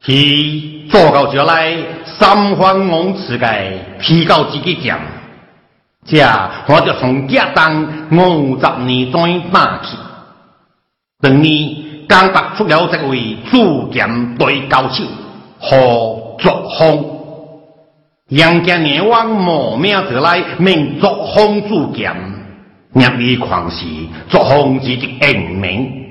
去做到这来，三番五次个批到自己店，这我就从家当五十年转打去。等你刚拔出了这位主剑对高手和作风。杨家年王莫名得来名作风主剑，入里狂时作风之的英名。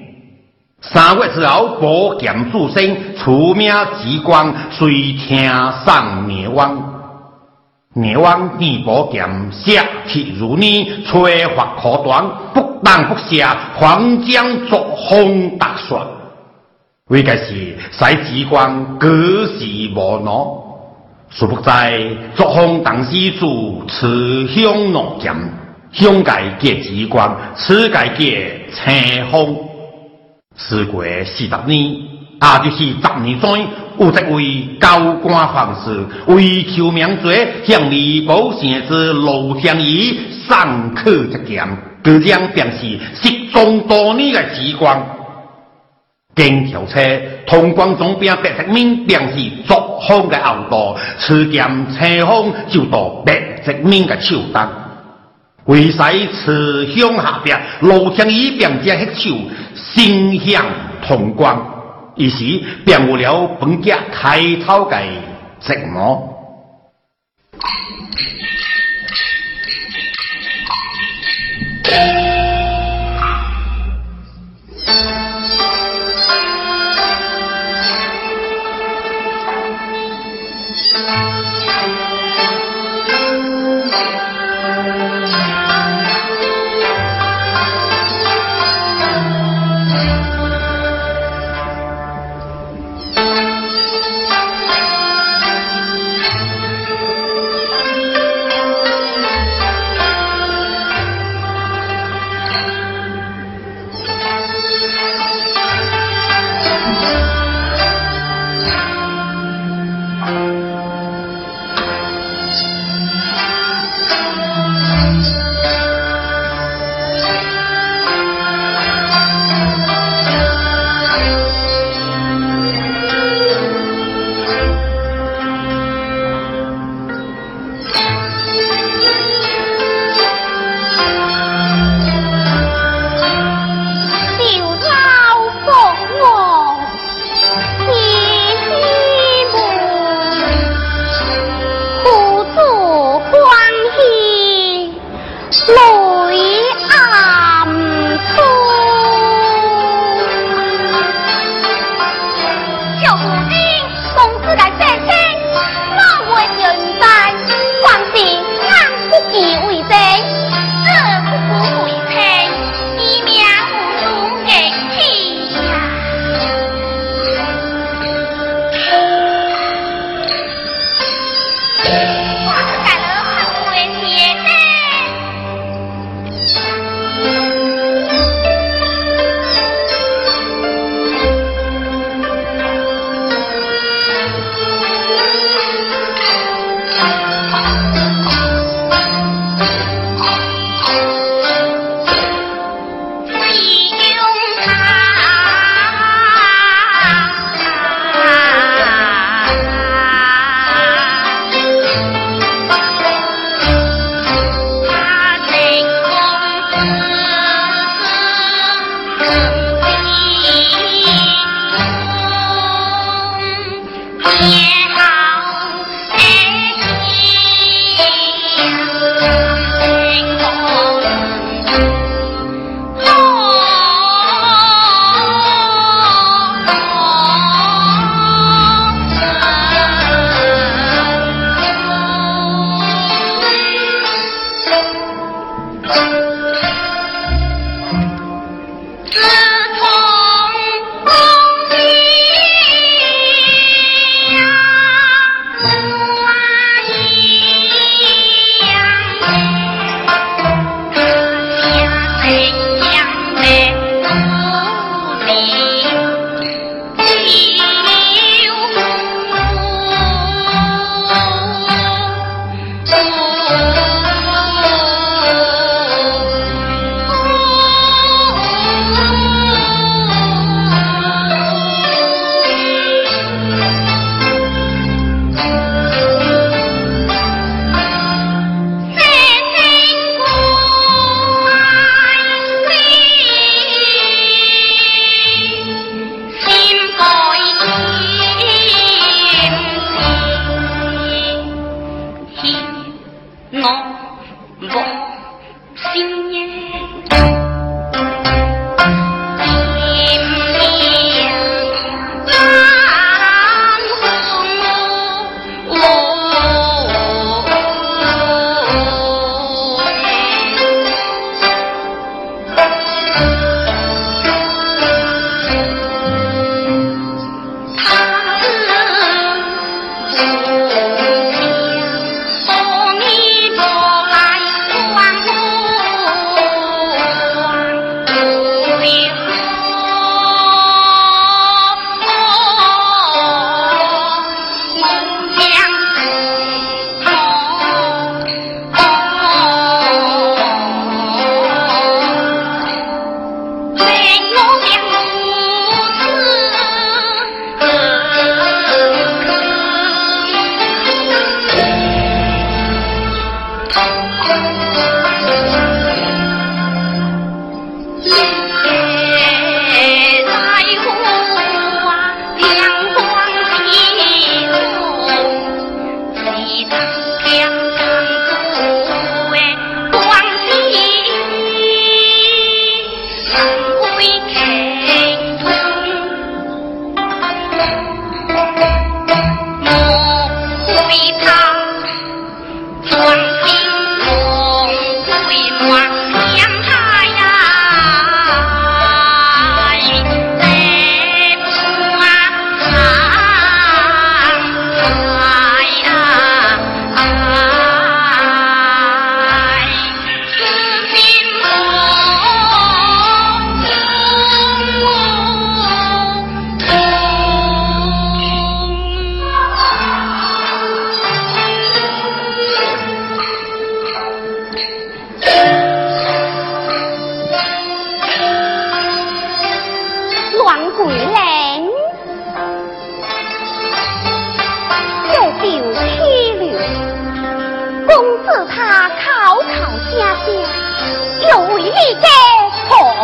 三月之后，宝剑主升，出名之光，随听上年王。年王见宝剑杀气如泥，吹发可断，不当不下，狂将作风打算。为个是使之光隔世无能。殊不知，作风当时主持香浓剑，香界结之光，此界结青风。时过四十年，也就是十年前，有一位高官方士为求名罪，向李宝城之罗香仪上刻一剑，这将便是失踪多年的之光。经调车通关总兵白泽明便是作风的后道，此剑青风就到白泽明的手当。为使此乡下边路上一边将迄手心向同光。于是便有了本家开头的寂寞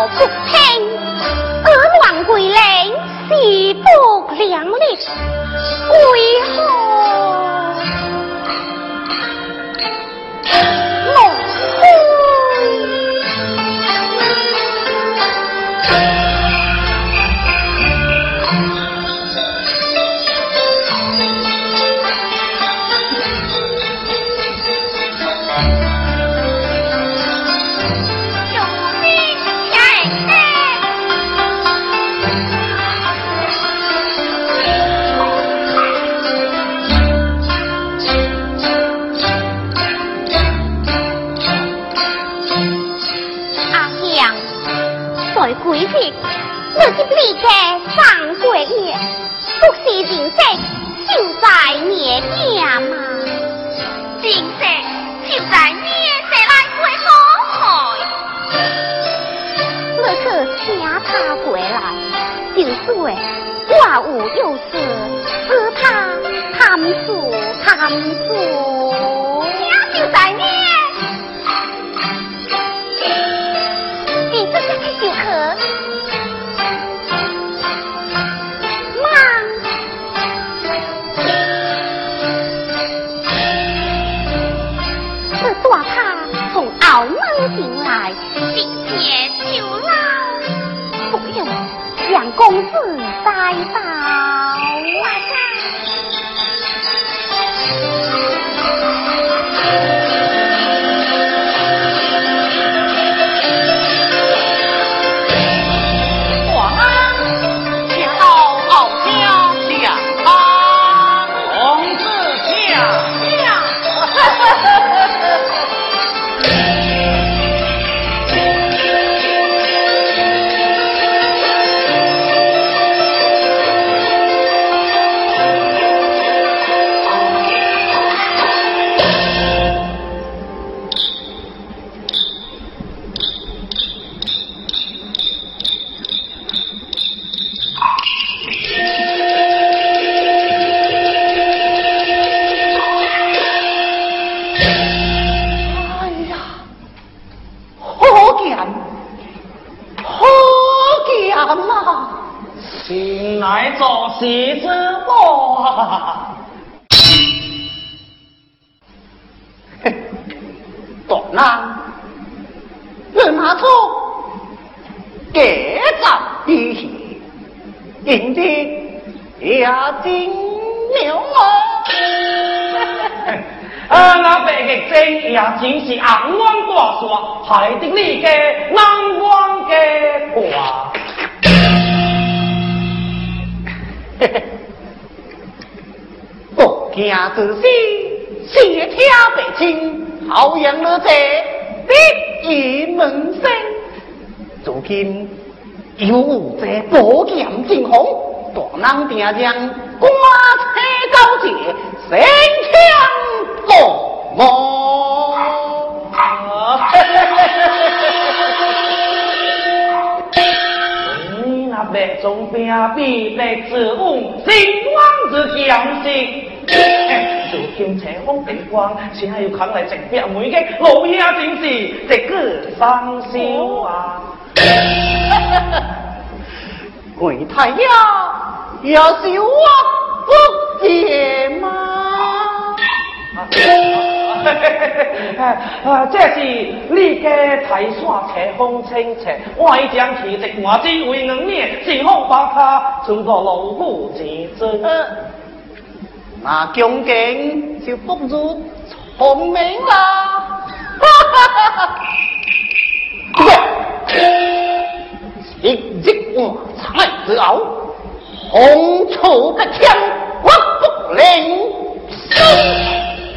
不听，而 hang 不两立，贵对万物又是只怕他们死他们死公子带到今有这宝剑进红，大难定将挂车高捷，神枪落幕。你那白中兵必得自刎，兴亡之将士。如今斜风地光，只还要扛来直逼每个老爷正是这个生肖啊！鬼太爷也是我不解吗？啊，这是你家台山斜风清澈，我已将其直我只为两面，四方八卡，存个老虎之尊。那恭敬就不如聪明啦！哈哈哈哈今日我才知道，红绸的枪我不灵。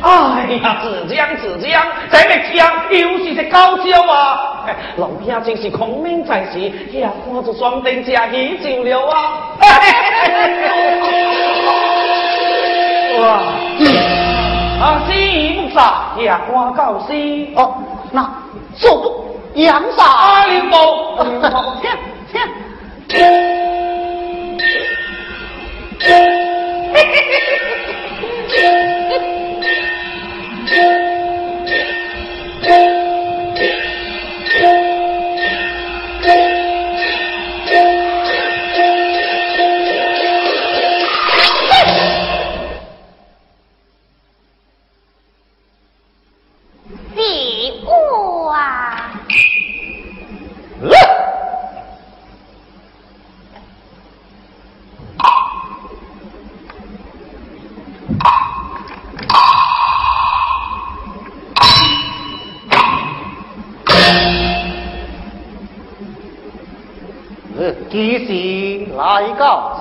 哎呀，子江子江，这个枪又是只高招啊！老兄真是孔明在时，也看着双灯加喜酒了啊！哇！啊，西木沙也花高西哦，那做羊杀林宝，钱钱钱，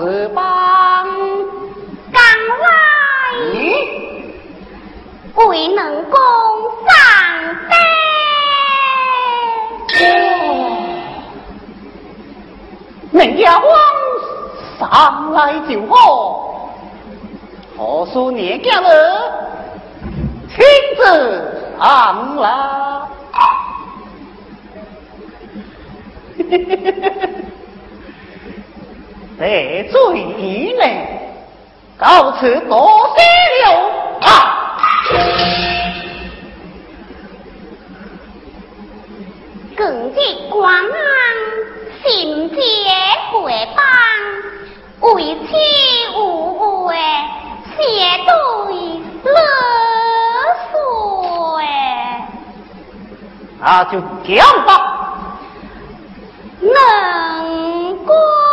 告此邦？刚来，未能攻上得。明家王上来就好，何叔年家了，亲自上来。得罪了，告辞多谢了啊！更见光安，心结回帮，为妻无悔，谢对勒索那就讲吧。能过。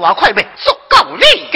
我快被足够你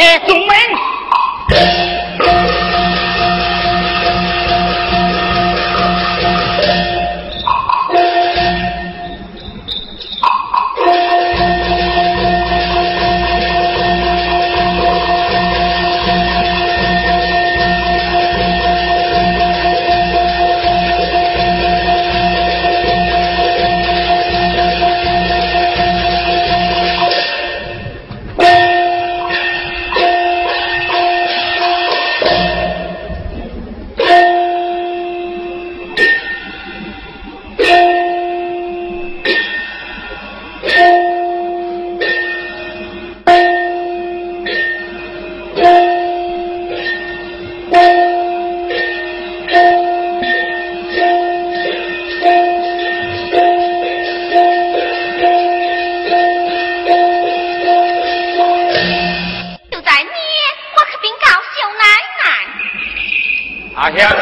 嘅聪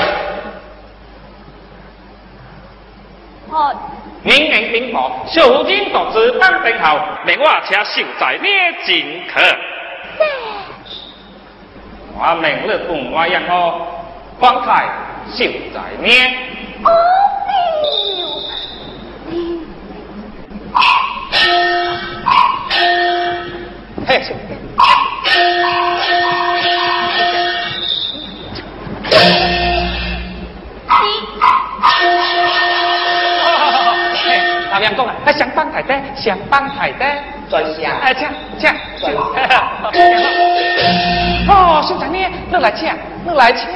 明。且秀才捏进客，我明日同我养我光彩秀才捏。帮太太，想帮太太。在下，哎，请请请，哦，秀才呢？你来请，你来请。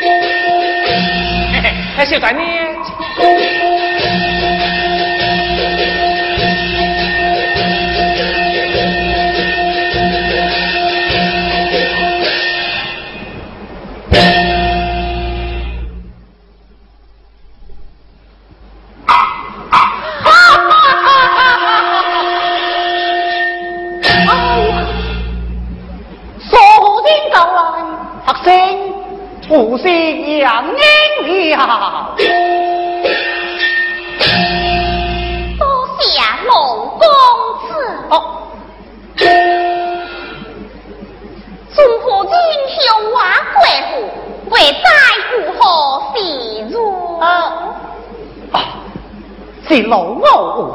嘿嘿，哎，秀才呢？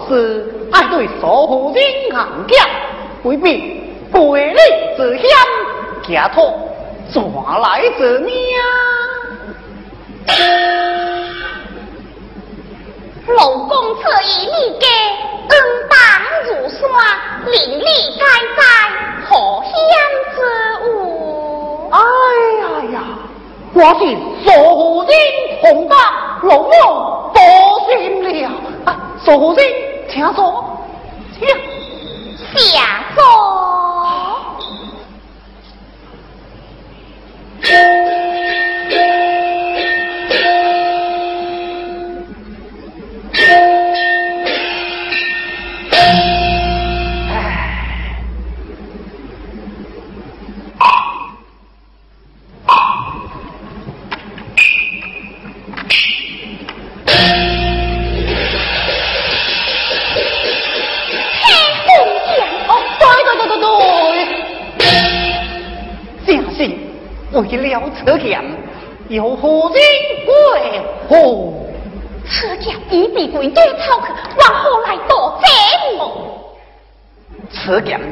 我无私，爱对所夫人行家，未必背离之险，假托。抓来之命？老公，此意你给恩当山，邻里皆在何乡之物？哎呀呀，我是苏人同胞，老母多心了。啊，苏人，请坐，请下坐。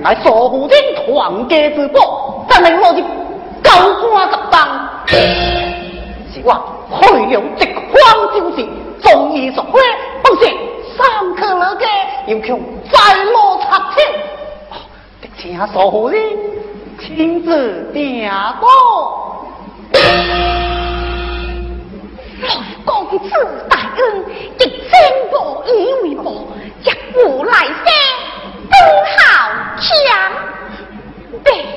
乃所夫人团家之宝，怎能落入高官十当？是我费用一方就是，终于所归，不是三克了家，又强再落插手，得请所夫人亲自点过。公子大恩，亦真无以为报，将我来生对，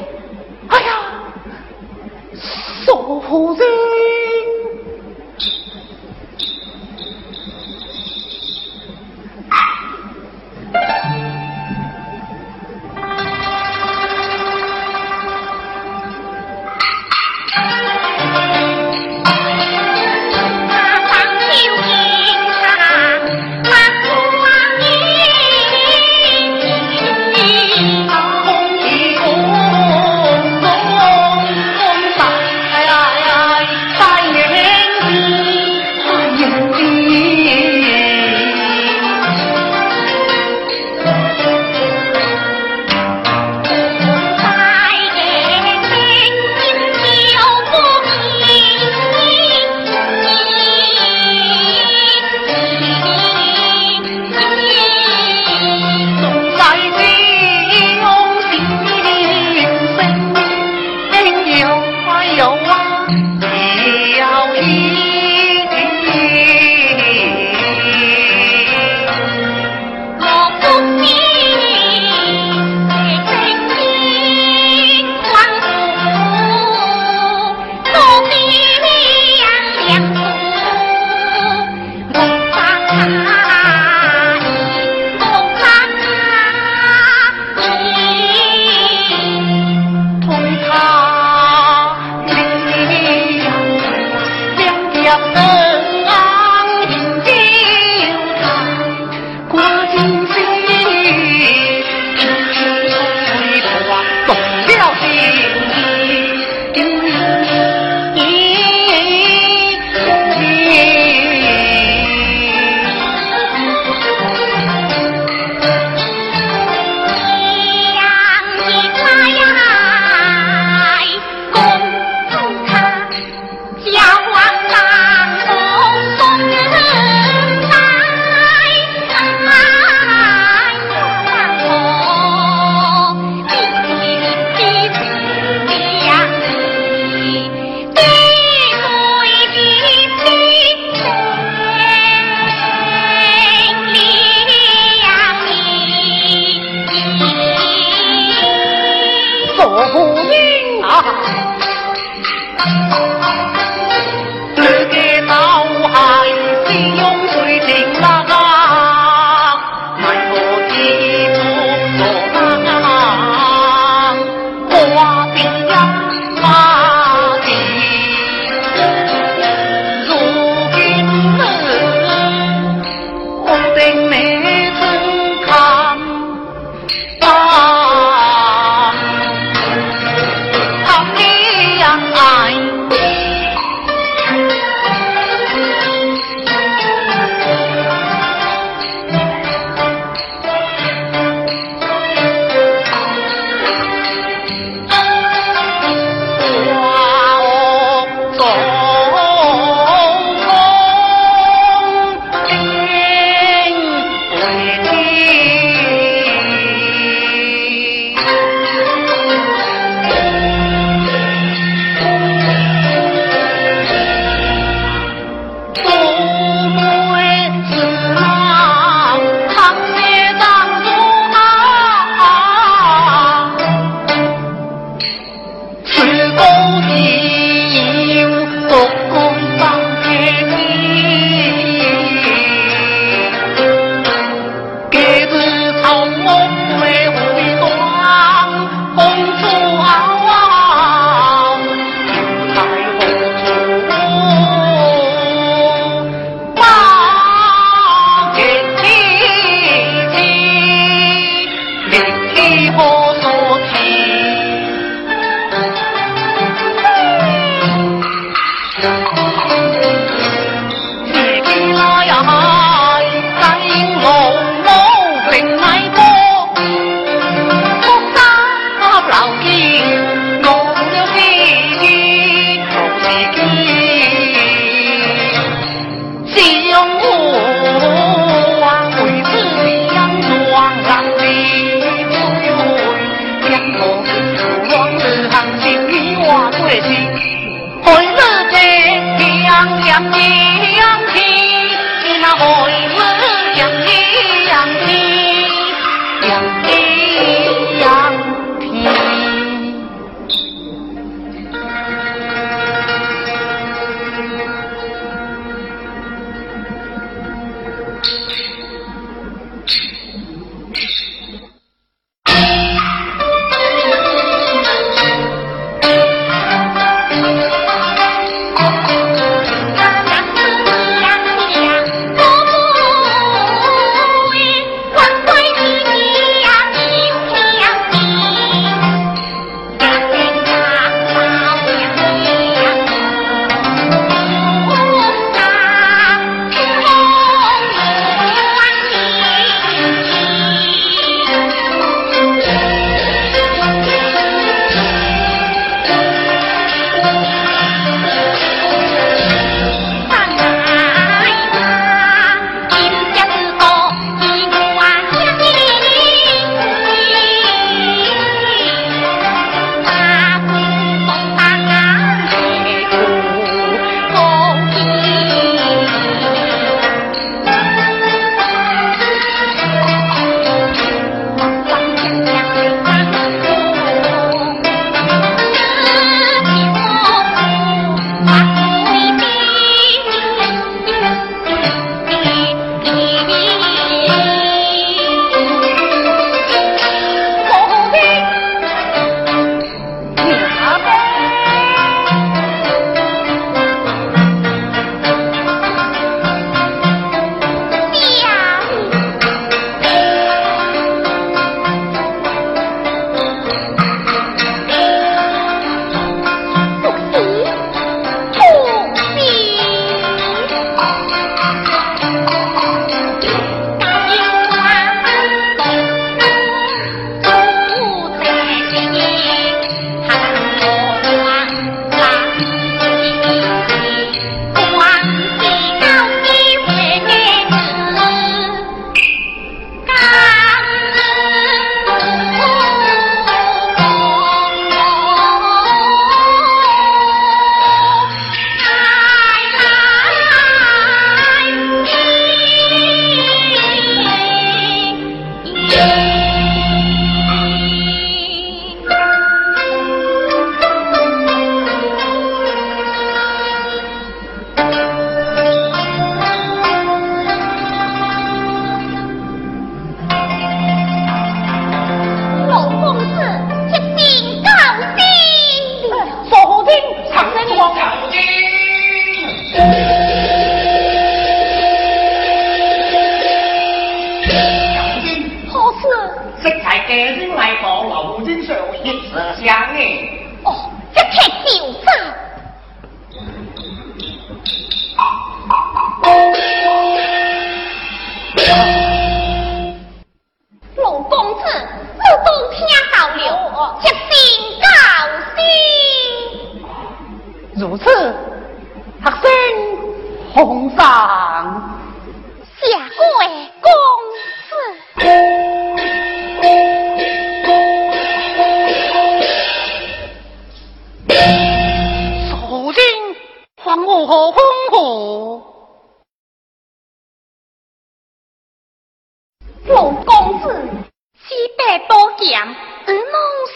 剑，而梦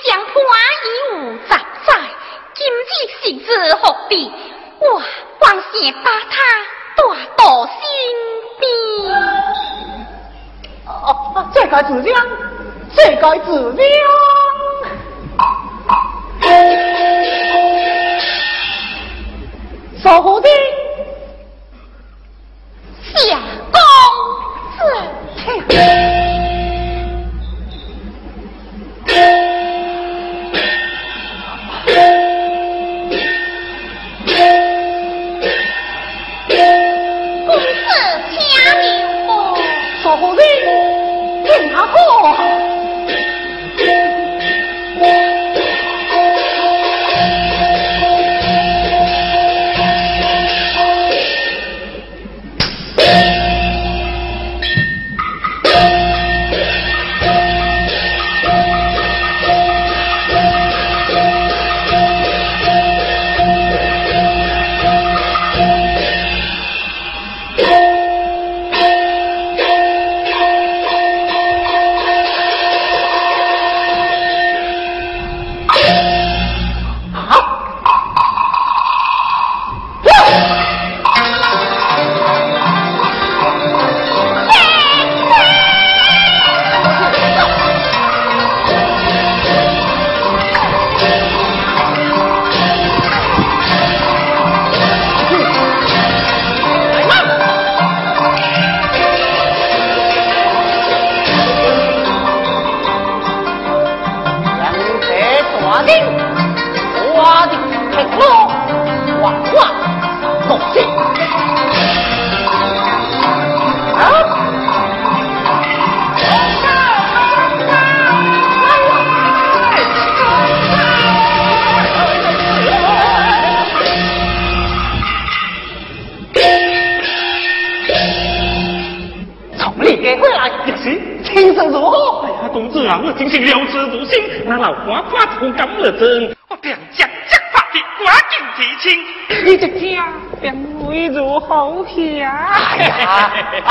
想花已无杂在，今日是子何必？我光想把他带到身边。哦，这该自量，这该自量。守护的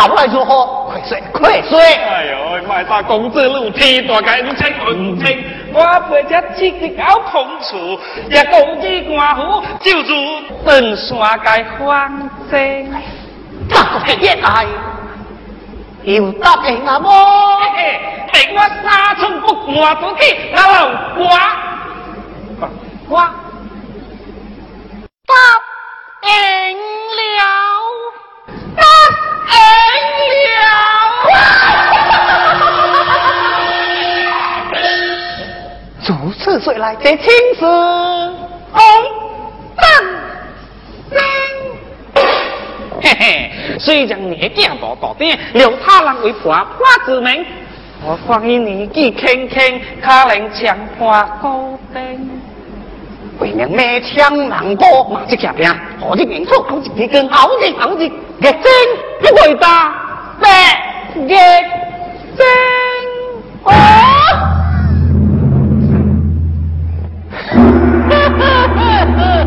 呀，阿来如何？快说，快说！哎呦，卖大公子路天大概五千五千，我陪只七个搞空处，也公子官府就如登山界方正。大个一来，又答应阿么？等我三寸不挂不起，那老瓜。我答应了，如此说来，这亲事红当真。嘿嘿，虽然年纪无大点，留他人为婆婆之命，我关于年纪轻轻，可能强化高定。为娘咩枪难过，马只夹边，何止名错，好似几根，好似好似，热真一回答，白热。Yes, sir.